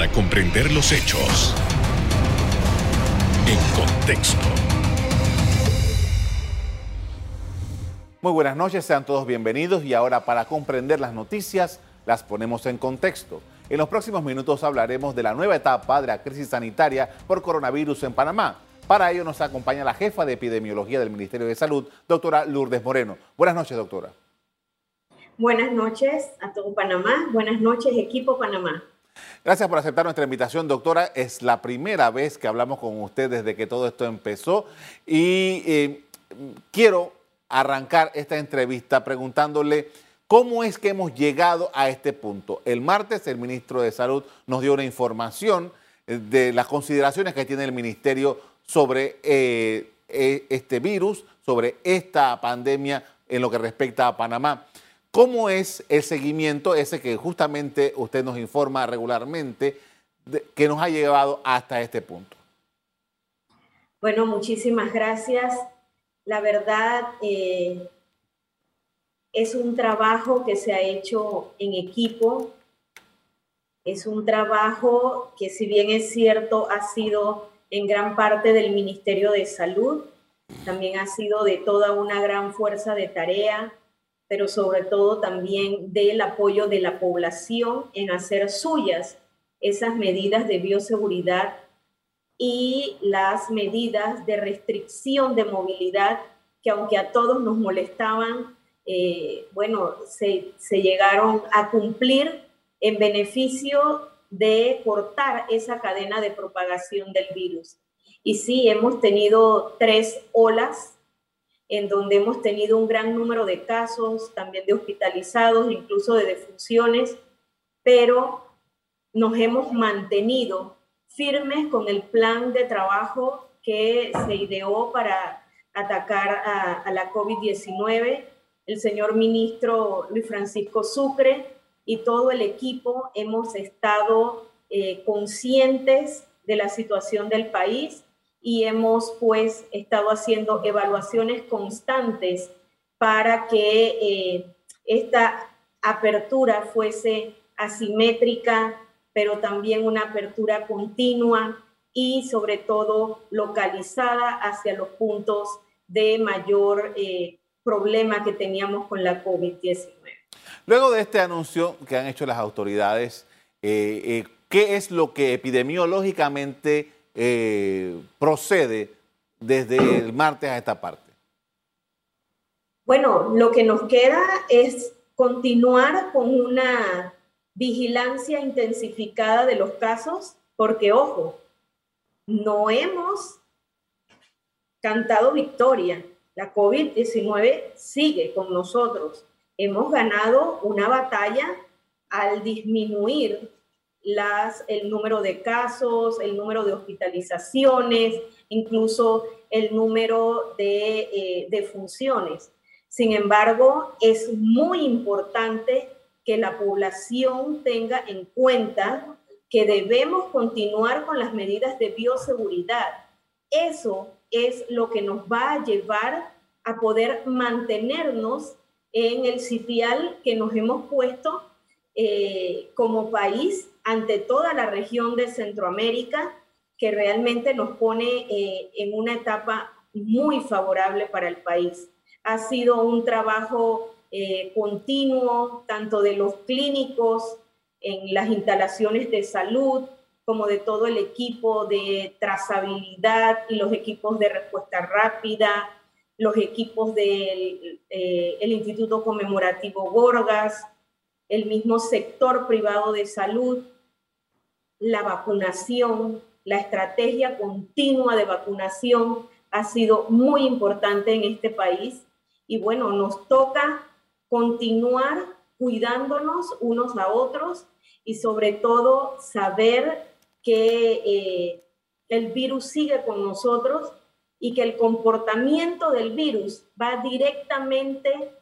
para comprender los hechos en contexto. Muy buenas noches, sean todos bienvenidos y ahora para comprender las noticias las ponemos en contexto. En los próximos minutos hablaremos de la nueva etapa de la crisis sanitaria por coronavirus en Panamá. Para ello nos acompaña la jefa de epidemiología del Ministerio de Salud, doctora Lourdes Moreno. Buenas noches, doctora. Buenas noches a todo Panamá. Buenas noches, equipo Panamá. Gracias por aceptar nuestra invitación, doctora. Es la primera vez que hablamos con usted desde que todo esto empezó y eh, quiero arrancar esta entrevista preguntándole cómo es que hemos llegado a este punto. El martes el ministro de Salud nos dio una información eh, de las consideraciones que tiene el ministerio sobre eh, eh, este virus, sobre esta pandemia en lo que respecta a Panamá. ¿Cómo es el seguimiento ese que justamente usted nos informa regularmente que nos ha llevado hasta este punto? Bueno, muchísimas gracias. La verdad, eh, es un trabajo que se ha hecho en equipo. Es un trabajo que, si bien es cierto, ha sido en gran parte del Ministerio de Salud, también ha sido de toda una gran fuerza de tarea, pero sobre todo también del apoyo de la población en hacer suyas esas medidas de bioseguridad y las medidas de restricción de movilidad que aunque a todos nos molestaban, eh, bueno, se, se llegaron a cumplir en beneficio de cortar esa cadena de propagación del virus. Y sí, hemos tenido tres olas en donde hemos tenido un gran número de casos, también de hospitalizados, incluso de defunciones, pero nos hemos mantenido firmes con el plan de trabajo que se ideó para atacar a, la COVID-19. El señor ministro Luis Francisco Sucre y todo el equipo hemos estado eh, conscientes de la situación del país y hemos pues estado haciendo evaluaciones constantes para que eh, esta apertura fuese asimétrica, pero también una apertura continua y sobre todo localizada hacia los puntos de mayor eh, problema que teníamos con la COVID-19. Luego de este anuncio que han hecho las autoridades, eh, ¿qué es lo que epidemiológicamente eh, procede desde el martes a esta parte? Bueno, lo que nos queda es continuar con una vigilancia intensificada de los casos, porque ojo, no hemos cantado victoria. La COVID-19 sigue con nosotros. Hemos ganado una batalla al disminuir las, el número de casos, el número de hospitalizaciones, incluso el número de, eh, funciones. Sin embargo, es muy importante que la población tenga en cuenta que debemos continuar con las medidas de bioseguridad. Eso es lo que nos va a llevar a poder mantenernos en el sitial que nos hemos puesto eh, como país ante toda la región de Centroamérica, que realmente nos pone eh, en una etapa muy favorable para el país. Ha sido un trabajo eh, continuo, tanto de los clínicos en las instalaciones de salud, como de todo el equipo de trazabilidad y los equipos de respuesta rápida, los equipos del eh, Instituto Conmemorativo Gorgas, el mismo sector privado de salud, la vacunación, la estrategia continua de vacunación ha sido muy importante en este país. Y bueno, nos toca continuar cuidándonos unos a otros y sobre todo saber que eh, el virus sigue con nosotros y que el comportamiento del virus va directamente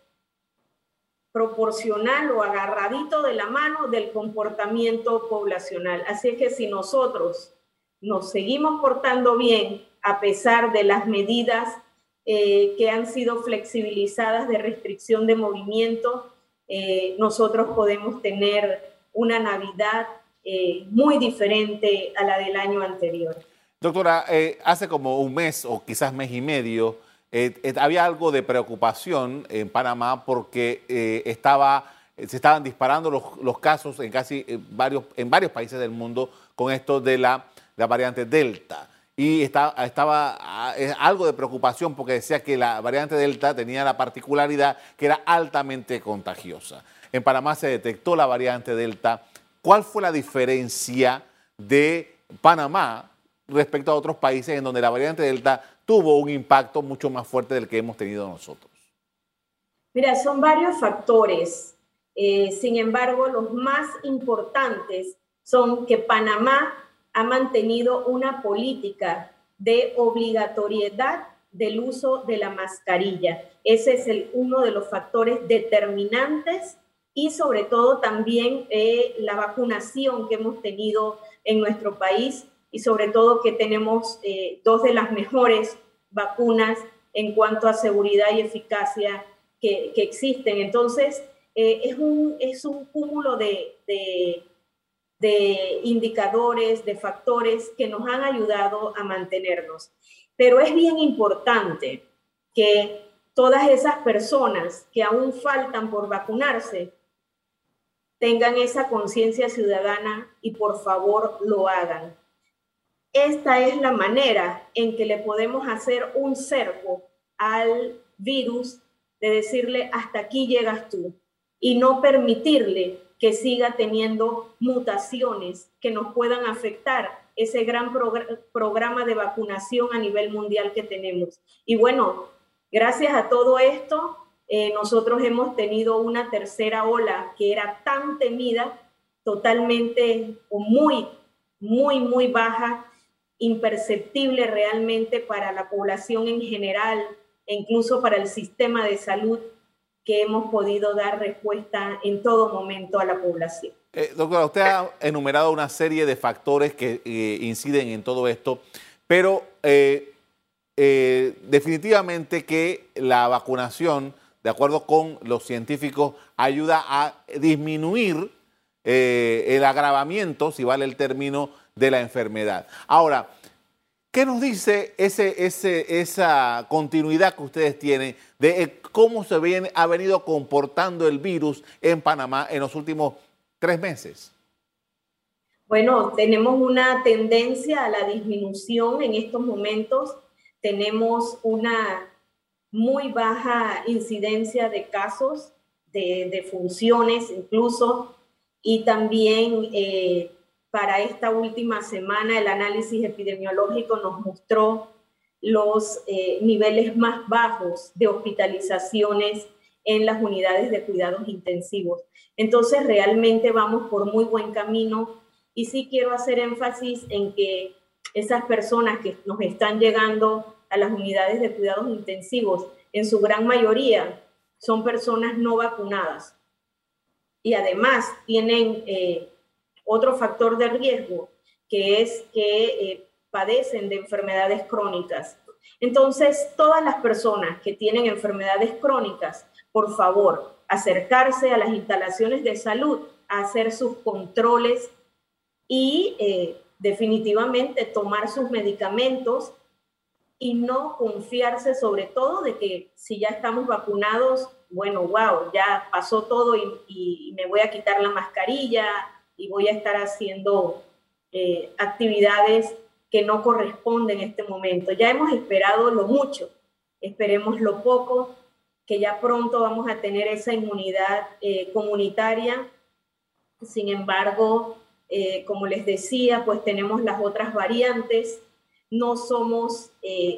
proporcional o agarradito de la mano del comportamiento poblacional. Así es que si nosotros nos seguimos portando bien a pesar de las medidas eh, que han sido flexibilizadas de restricción de movimiento, eh, nosotros podemos tener una Navidad eh, muy diferente a la del año anterior. Doctora, hace como un mes o quizás mes y medio, eh, había algo de preocupación en Panamá porque estaba, se estaban disparando los, casos en casi varios, en varios países del mundo con esto de la, la variante Delta y estaba, estaba ah, algo de preocupación porque decía que la variante Delta tenía la particularidad que era altamente contagiosa. En Panamá se detectó la variante Delta. ¿Cuál fue la diferencia de Panamá respecto a otros países en donde la variante Delta tuvo un impacto mucho más fuerte del que hemos tenido nosotros? Mira, son varios factores. Eh, sin embargo, los más importantes son que Panamá ha mantenido una política de obligatoriedad del uso de la mascarilla. Ese es el, uno de los factores determinantes y sobre todo también eh, la vacunación que hemos tenido en nuestro país y sobre todo que tenemos eh, dos de las mejores vacunas en cuanto a seguridad y eficacia que, existen. Entonces, eh, es, un, es un cúmulo de, de indicadores, de factores que nos han ayudado a mantenernos. Pero es bien importante que todas esas personas que aún faltan por vacunarse tengan esa conciencia ciudadana y por favor lo hagan. Esta es la manera en que le podemos hacer un cerco al virus de decirle hasta aquí llegas tú y no permitirle que siga teniendo mutaciones que nos puedan afectar ese gran programa de vacunación a nivel mundial que tenemos. Y bueno, gracias a todo esto, eh, nosotros hemos tenido una tercera ola que era tan temida, totalmente muy, muy, muy baja, imperceptible realmente para la población en general e incluso para el sistema de salud que hemos podido dar respuesta en todo momento a la población. Eh, doctora, usted ha enumerado una serie de factores que eh, inciden en todo esto, pero eh, definitivamente que la vacunación, de acuerdo con los científicos, ayuda a disminuir el agravamiento, si vale el término, de la enfermedad. Ahora, ¿Qué nos dice esa continuidad que ustedes tienen de eh, cómo se viene, ha venido comportando el virus en Panamá en los últimos tres meses? Bueno, tenemos una tendencia a la disminución en estos momentos. Tenemos una muy baja incidencia de casos, de, funciones incluso, y también eh, para esta última semana el análisis epidemiológico nos mostró los eh, niveles más bajos de hospitalizaciones en las unidades de cuidados intensivos. Entonces, realmente vamos por muy buen camino y sí quiero hacer énfasis en que esas personas que nos están llegando a las unidades de cuidados intensivos, en su gran mayoría son personas no vacunadas y además tienen eh, otro factor de riesgo, que es que eh, padecen de enfermedades crónicas. Entonces, todas las personas que tienen enfermedades crónicas, por favor, acercarse a las instalaciones de salud, hacer sus controles y eh, definitivamente tomar sus medicamentos y no confiarse sobre todo de que si ya estamos vacunados, bueno, wow, ya pasó todo y, me voy a quitar la mascarilla, y voy a estar haciendo eh, actividades que no corresponden en este momento. Ya hemos esperado lo mucho, esperemos lo poco, que ya pronto vamos a tener esa inmunidad eh, comunitaria. Sin embargo, eh, como les decía, pues tenemos las otras variantes. No somos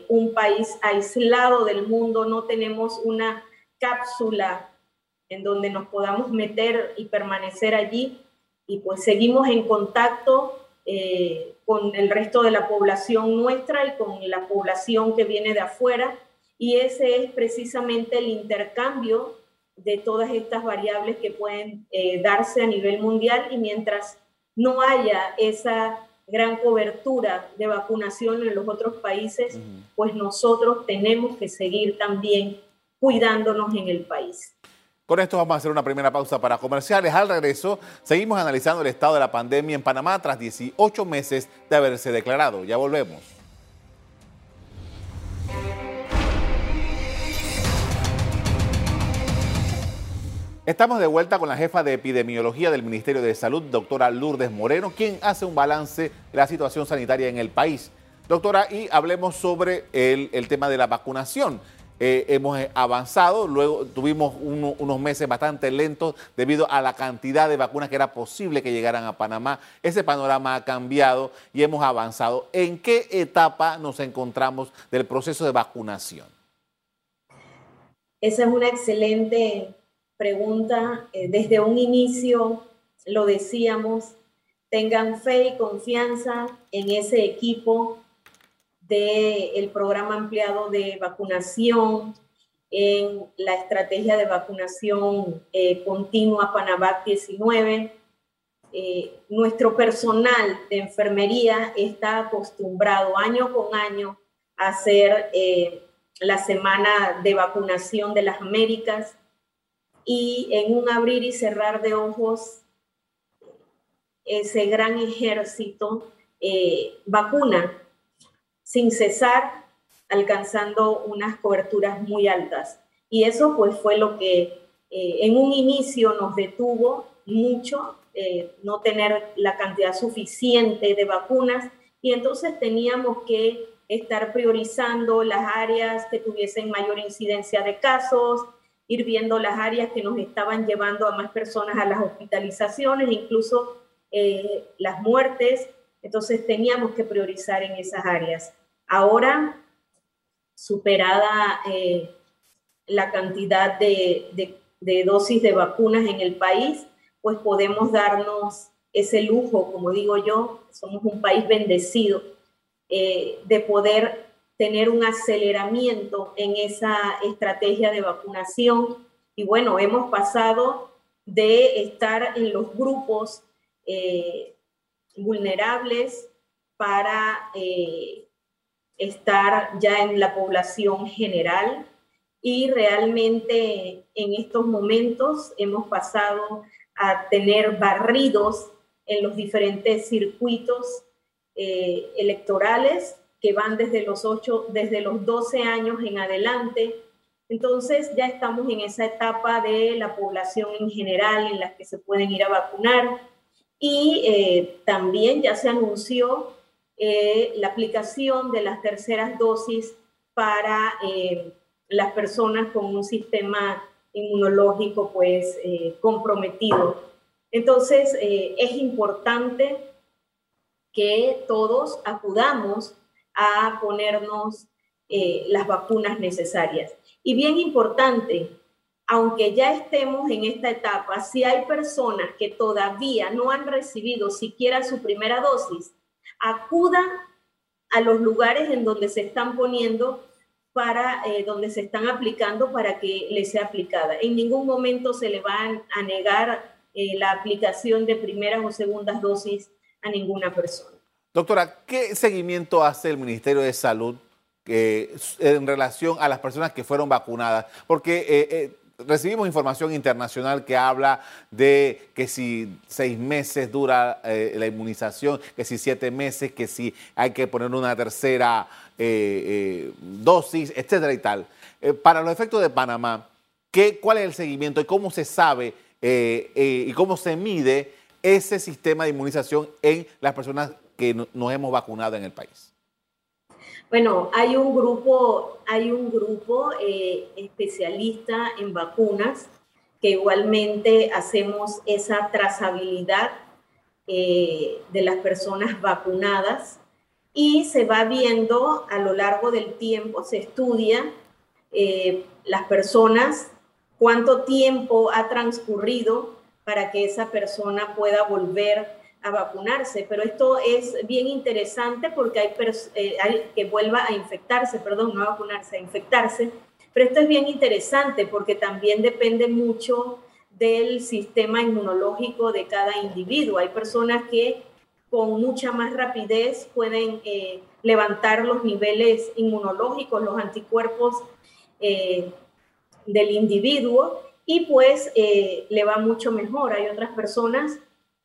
un país aislado del mundo, no tenemos una cápsula en donde nos podamos meter y permanecer allí y pues seguimos en contacto eh, con el resto de la población nuestra y con la población que viene de afuera. Y ese es precisamente el intercambio de todas estas variables que pueden eh, darse a nivel mundial. Y mientras no haya esa gran cobertura de vacunación en los otros países, pues nosotros tenemos que seguir también cuidándonos en el país. Con esto vamos a hacer una primera pausa para comerciales. Al regreso, seguimos analizando el estado de la pandemia en Panamá tras 18 meses de haberse declarado. Ya volvemos. Estamos de vuelta con la jefa de epidemiología del Ministerio de Salud, doctora Lourdes Moreno, quien hace un balance de la situación sanitaria en el país. Doctora, y hablemos sobre el, el tema de la vacunación. Eh, hemos eh, avanzado, luego tuvimos unos meses bastante lentos debido a la cantidad de vacunas que era posible que llegaran a Panamá. Ese panorama ha cambiado y hemos avanzado. ¿En qué etapa nos encontramos del proceso de vacunación? Esa es una excelente pregunta. Eh, desde un inicio lo decíamos, tengan fe y confianza en ese equipo del programa ampliado de vacunación, en la estrategia de vacunación eh, continua Panavac 19. Eh, nuestro personal de enfermería está acostumbrado año con año a hacer eh, la semana de vacunación de las Américas y en un abrir y cerrar de ojos, ese gran ejército vacuna sin cesar, alcanzando unas coberturas muy altas. Y eso pues fue lo que eh, en un inicio nos detuvo mucho, eh, no tener la cantidad suficiente de vacunas y entonces teníamos que estar priorizando las áreas que tuviesen mayor incidencia de casos, ir viendo las áreas que nos estaban llevando a más personas a las hospitalizaciones, incluso eh, las muertes. Entonces teníamos que priorizar en esas áreas. Ahora, superada eh, la cantidad de, dosis de vacunas en el país, pues podemos darnos ese lujo, como digo yo, somos un país bendecido, eh, de poder tener un aceleramiento en esa estrategia de vacunación. Y bueno, hemos pasado de estar en los grupos eh, vulnerables para estar ya en la población general y realmente en estos momentos hemos pasado a tener barridos en los diferentes circuitos eh, electorales que van desde los 8, desde los 12 años en adelante. Entonces ya estamos en esa etapa de la población en general en la que se pueden ir a vacunar y eh, también ya se anunció eh, la aplicación de las terceras dosis para eh, las personas con un sistema inmunológico pues eh, comprometido. Entonces es importante que todos acudamos a ponernos las vacunas necesarias. Y bien importante, aunque ya estemos en esta etapa, si hay personas que todavía no han recibido siquiera su primera dosis, acuda a los lugares en donde se están poniendo para eh, donde se están aplicando para que le sea aplicada. En ningún momento se le va a negar eh, la aplicación de primeras o segundas dosis a ninguna persona. Doctora, ¿qué seguimiento hace el Ministerio de Salud eh, en relación a las personas que fueron vacunadas? Porque recibimos información internacional que habla de que si seis meses dura eh, la inmunización, que si siete meses, que si hay que poner una tercera eh, eh, dosis, etcétera y tal. para los efectos de Panamá, ¿qué, ¿cuál es el seguimiento y cómo se sabe y cómo se mide ese sistema de inmunización en las personas que nos hemos vacunado en el país? Bueno, hay un grupo, hay un grupo eh, especialista en vacunas que igualmente hacemos esa trazabilidad eh, de las personas vacunadas y se va viendo a lo largo del tiempo, se estudia eh, las personas, cuánto tiempo ha transcurrido para que esa persona pueda volver a vacunarse, pero esto es bien interesante porque hay, eh, que vuelva a infectarse, perdón, no a vacunarse, a infectarse, pero esto es bien interesante porque también depende mucho del sistema inmunológico de cada individuo. Hay personas que con mucha más rapidez pueden eh, levantar los niveles inmunológicos, los anticuerpos eh, del individuo y pues eh, le va mucho mejor. Hay otras personas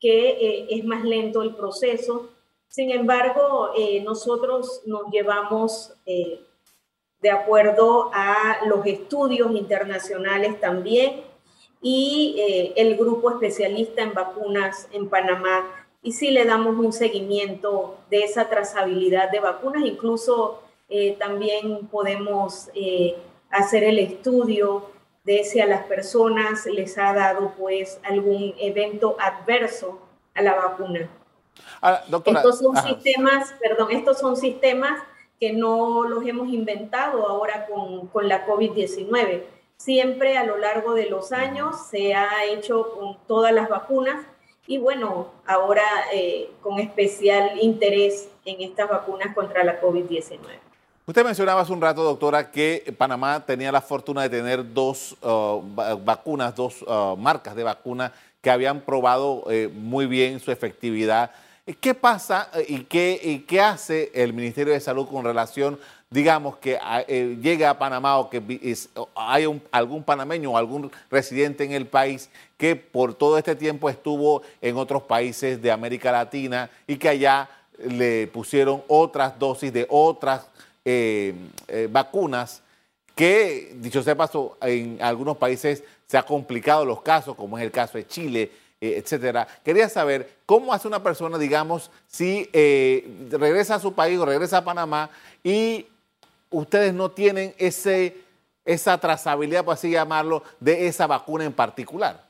que eh, es más lento el proceso. Sin embargo, eh, nosotros nos llevamos de acuerdo a los estudios internacionales también y el grupo especialista en vacunas en Panamá. Y sí le damos un seguimiento de esa trazabilidad de vacunas, incluso también podemos hacer el estudio de si a las personas les ha dado pues algún evento adverso a la vacuna. estos son sistemas, perdón, estos son sistemas que no los hemos inventado ahora con, con la COVID-19. Siempre a lo largo de los años se ha hecho con todas las vacunas y bueno, ahora eh, con especial interés en estas vacunas contra la COVID-19. Usted mencionaba hace un rato, doctora, que Panamá tenía la fortuna de tener dos uh, vacunas, dos uh, marcas de vacuna que habían probado eh, muy bien su efectividad. ¿Qué pasa eh, y qué, qué, hace el Ministerio de Salud con relación, digamos, que eh, llega a Panamá o que hay algún panameño o algún residente en el país que por todo este tiempo estuvo en otros países de América Latina y que allá le pusieron otras dosis de otras vacunas que, dicho sea paso, en algunos países se ha complicado los casos, como es el caso de Chile, eh, etcétera. Quería saber cómo hace una persona, digamos, si regresa a su país o regresa a Panamá y ustedes no tienen ese, esa trazabilidad, por así llamarlo, de esa vacuna en particular.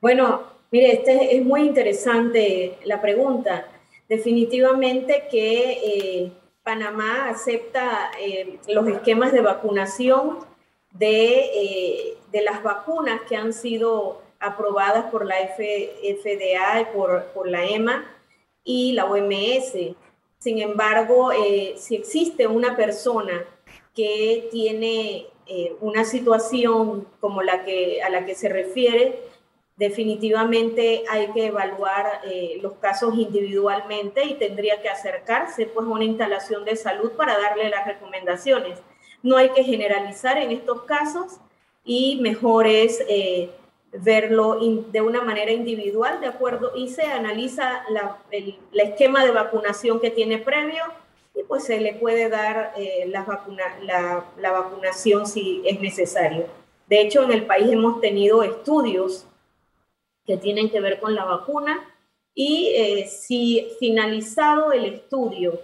Bueno, mire, este es muy interesante la pregunta. Definitivamente que Panamá acepta eh, los esquemas de vacunación eh, de, las vacunas que han sido aprobadas por la FDA y por, la EMA y la OMS. Sin embargo, eh, si existe una persona que tiene una situación como la que, a la que se refiere, definitivamente hay que evaluar eh, los casos individualmente y tendría que acercarse pues a una instalación de salud para darle las recomendaciones. No hay que generalizar en estos casos y mejor es eh, verlo de una manera individual, ¿de acuerdo? Y se analiza la, el esquema de vacunación que tiene previo y pues se le puede dar eh, la, vacuna, la, la vacunación si es necesario. De hecho, en el país hemos tenido estudios que tienen que ver con la vacuna. Y eh, si finalizado el estudio,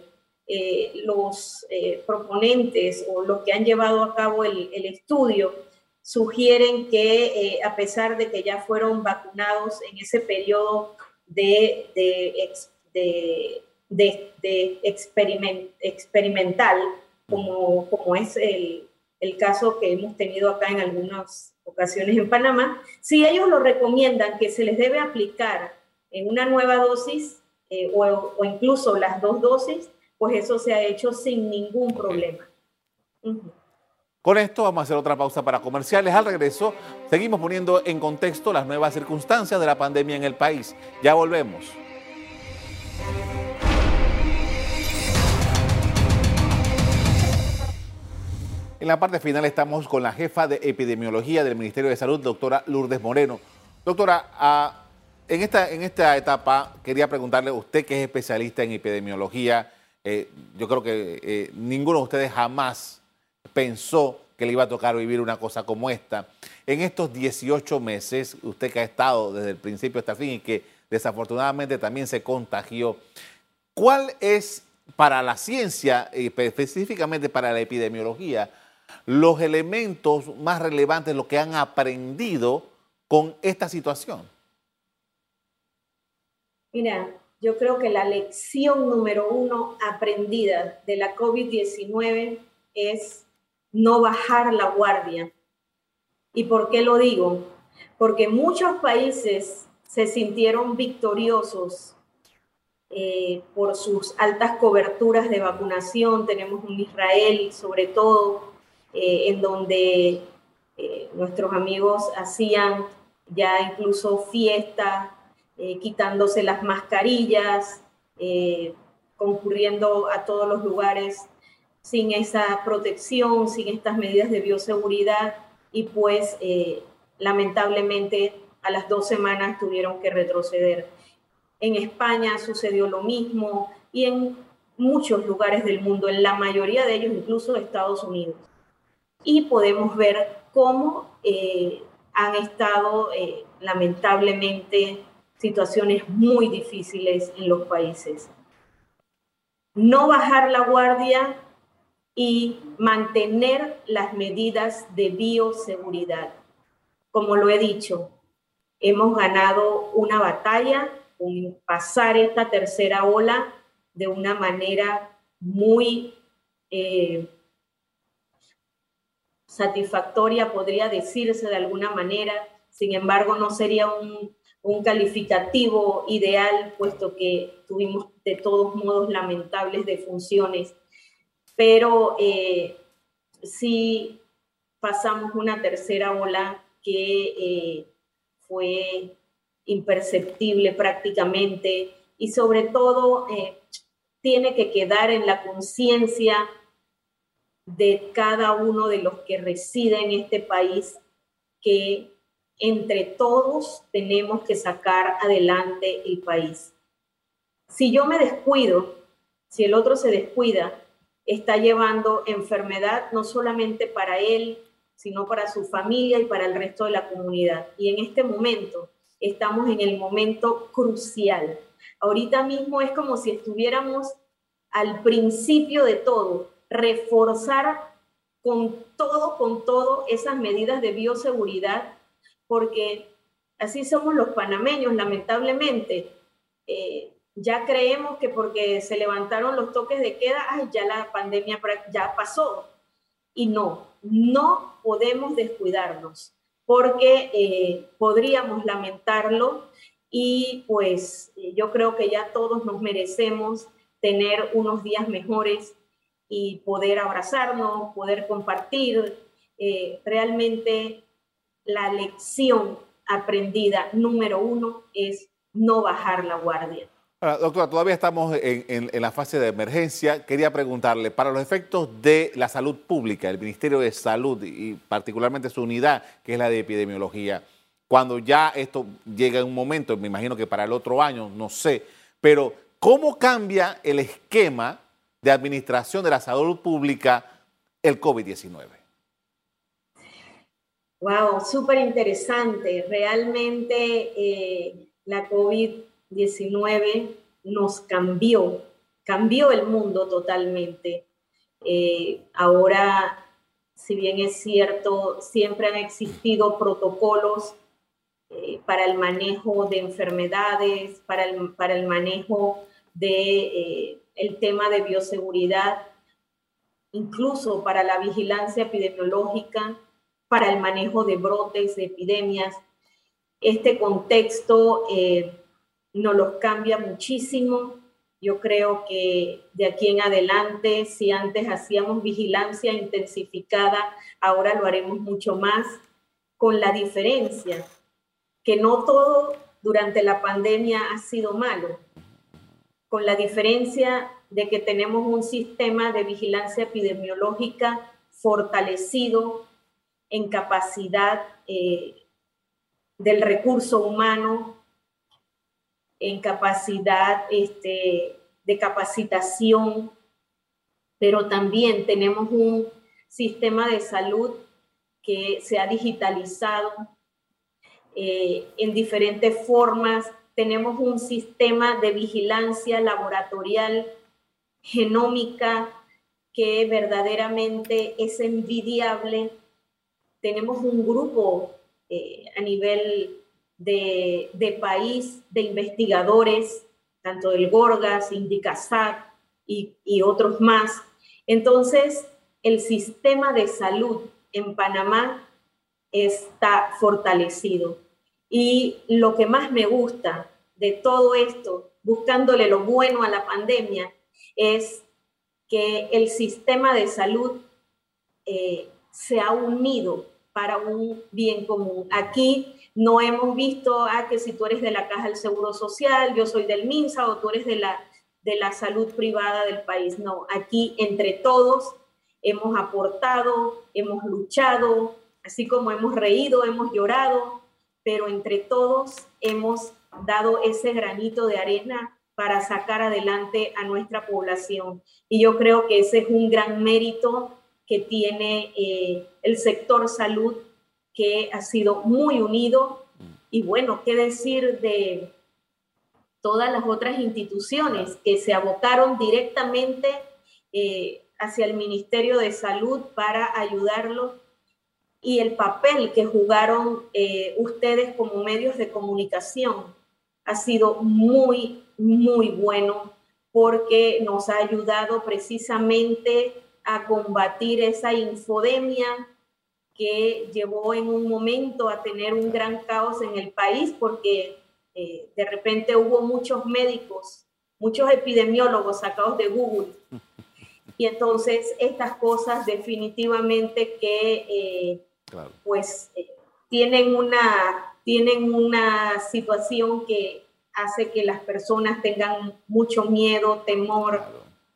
eh, los eh, proponentes o los que han llevado a cabo el, estudio sugieren que a pesar de que ya fueron vacunados en ese periodo de, de, de, experimental, como, como es el, el caso que hemos tenido acá en algunos ocasiones en Panamá, si ellos lo recomiendan que se les debe aplicar en una nueva dosis eh, o, incluso las dos dosis, pues eso se ha hecho sin ningún problema. Con esto vamos a hacer otra pausa para comerciales. Al regreso, seguimos poniendo en contexto las nuevas circunstancias de la pandemia en el país. Ya volvemos. En la parte final estamos con la jefa de epidemiología del Ministerio de Salud, doctora Lourdes Moreno. Doctora, ah, en, esta, en esta etapa quería preguntarle, usted que es especialista en epidemiología, eh, yo creo que eh, ninguno de ustedes jamás pensó que le iba a tocar vivir una cosa como esta. En estos 18 meses, usted que ha estado desde el principio hasta el fin y que desafortunadamente también se contagió, ¿cuál es para la ciencia, específicamente para la epidemiología, los elementos más relevantes, lo que han aprendido con esta situación? Mira, yo creo que la lección número uno aprendida de la COVID-19 es no bajar la guardia. ¿Y por qué lo digo? Porque muchos países se sintieron victoriosos eh, por sus altas coberturas de vacunación. Tenemos un Israel, sobre todo, eh, en donde eh, nuestros amigos hacían ya incluso fiestas, eh, quitándose las mascarillas, concurriendo a todos los lugares sin esa protección, sin estas medidas de bioseguridad. y pues lamentablemente a las dos semanas tuvieron que retroceder. En España sucedió lo mismo y en muchos lugares del mundo, en la mayoría de ellos, incluso Estados Unidos. Y podemos ver cómo eh, han estado eh, lamentablemente situaciones muy difíciles en los países. No bajar la guardia y mantener las medidas de bioseguridad. Como lo he dicho, hemos ganado una batalla con pasar esta tercera ola de una manera muy eh, satisfactoria, podría decirse de alguna manera. Sin embargo, no sería un, calificativo ideal, puesto que tuvimos de todos modos lamentables defunciones. Pero eh, sí pasamos una tercera ola que eh, fue imperceptible prácticamente y sobre todo eh, tiene que quedar en la conciencia de cada uno de los que residen en este país que entre todos tenemos que sacar adelante el país. Si yo me descuido, si el otro se descuida, está llevando enfermedad no solamente para él, sino para su familia y para el resto de la comunidad. Y en este momento estamos en el momento crucial. Ahorita mismo es como si estuviéramos al principio de todo, reforzar con todo, con todo esas medidas de bioseguridad, porque así somos los panameños, lamentablemente. Eh, ya creemos que porque se levantaron los toques de queda, ay, ya la pandemia ya pasó. Y no, no podemos descuidarnos porque eh, podríamos lamentarlo y pues eh, yo creo que ya todos nos merecemos tener unos días mejores y poder abrazarnos, poder compartir. Eh, realmente la lección aprendida número uno es no bajar la guardia. Doctora, todavía estamos en, la fase de emergencia. Quería preguntarle, para los efectos de la salud pública, el Ministerio de Salud y particularmente su unidad, que es la de epidemiología, cuando ya esto llega en un momento, me imagino que para el otro año, no sé, pero ¿cómo cambia el esquema de administración de la salud pública el COVID-19? Wow, súper interesante. Realmente eh, la COVID-19 19 nos cambió, cambió el mundo totalmente. Eh, ahora, si bien es cierto, siempre han existido protocolos eh, para el manejo de enfermedades, para el, para el manejo de el tema de bioseguridad, incluso para la vigilancia epidemiológica, para el manejo de brotes, de epidemias. Este contexto nos los cambia muchísimo. Yo creo que de aquí en adelante, si antes hacíamos vigilancia intensificada, ahora lo haremos mucho más, con la diferencia que no todo durante la pandemia ha sido malo, con la diferencia de que tenemos un sistema de vigilancia epidemiológica fortalecido en capacidad eh, del recurso humano, en capacidad este, de capacitación, pero también tenemos un sistema de salud que se ha digitalizado eh, en diferentes formas. Tenemos un sistema de vigilancia laboratorial genómica que verdaderamente es envidiable. Tenemos un grupo eh, a nivel de, país de investigadores, tanto del Gorgas, Indicasat y, y otros más. Entonces, el sistema de salud en Panamá está fortalecido. Y lo que más me gusta de todo esto, buscándole lo bueno a la pandemia, es que el sistema de salud eh, se ha unido para un bien común. Aquí no hemos visto ah, que si tú eres de la Caja del Seguro Social, yo soy del MINSA o tú eres de la, de la salud privada del país. No, aquí entre todos hemos aportado, hemos luchado, así como hemos reído, hemos llorado, pero entre todos hemos dado ese granito de arena para sacar adelante a nuestra población. Y yo creo que ese es un gran mérito que tiene eh, el sector salud, que ha sido muy unido. Y bueno, ¿qué decir de todas las otras instituciones que se abocaron directamente eh, hacia el Ministerio de Salud para ayudarlos y el papel que jugaron eh, ustedes como medios de comunicación ha sido muy, muy bueno porque nos ha ayudado precisamente a combatir esa infodemia que llevó en un momento a tener un gran caos en el país porque eh, de repente hubo muchos médicos, muchos epidemiólogos sacados de Google. Y entonces estas cosas definitivamente que eh, pues eh, tienen, una, tienen una situación que hace que las personas tengan mucho miedo, temor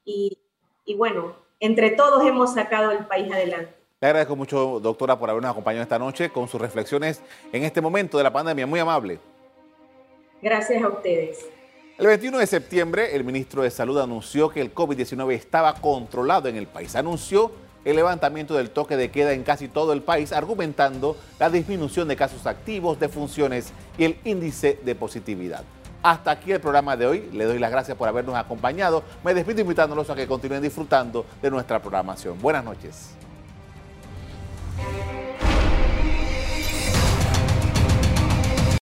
y, y bueno, entre todos hemos sacado el país adelante. Le agradezco mucho, doctora, por habernos acompañado esta noche con sus reflexiones en este momento de la pandemia. Muy amable. Gracias a ustedes. El 21 de septiembre, el ministro de Salud anunció que el COVID-19 estaba controlado en el país. Anunció el levantamiento del toque de queda en casi todo el país, argumentando la disminución de casos activos, de funciones y el índice de positividad. Hasta aquí el programa de hoy. Le doy las gracias por habernos acompañado. Me despido invitándolos a que continúen disfrutando de nuestra programación. Buenas noches.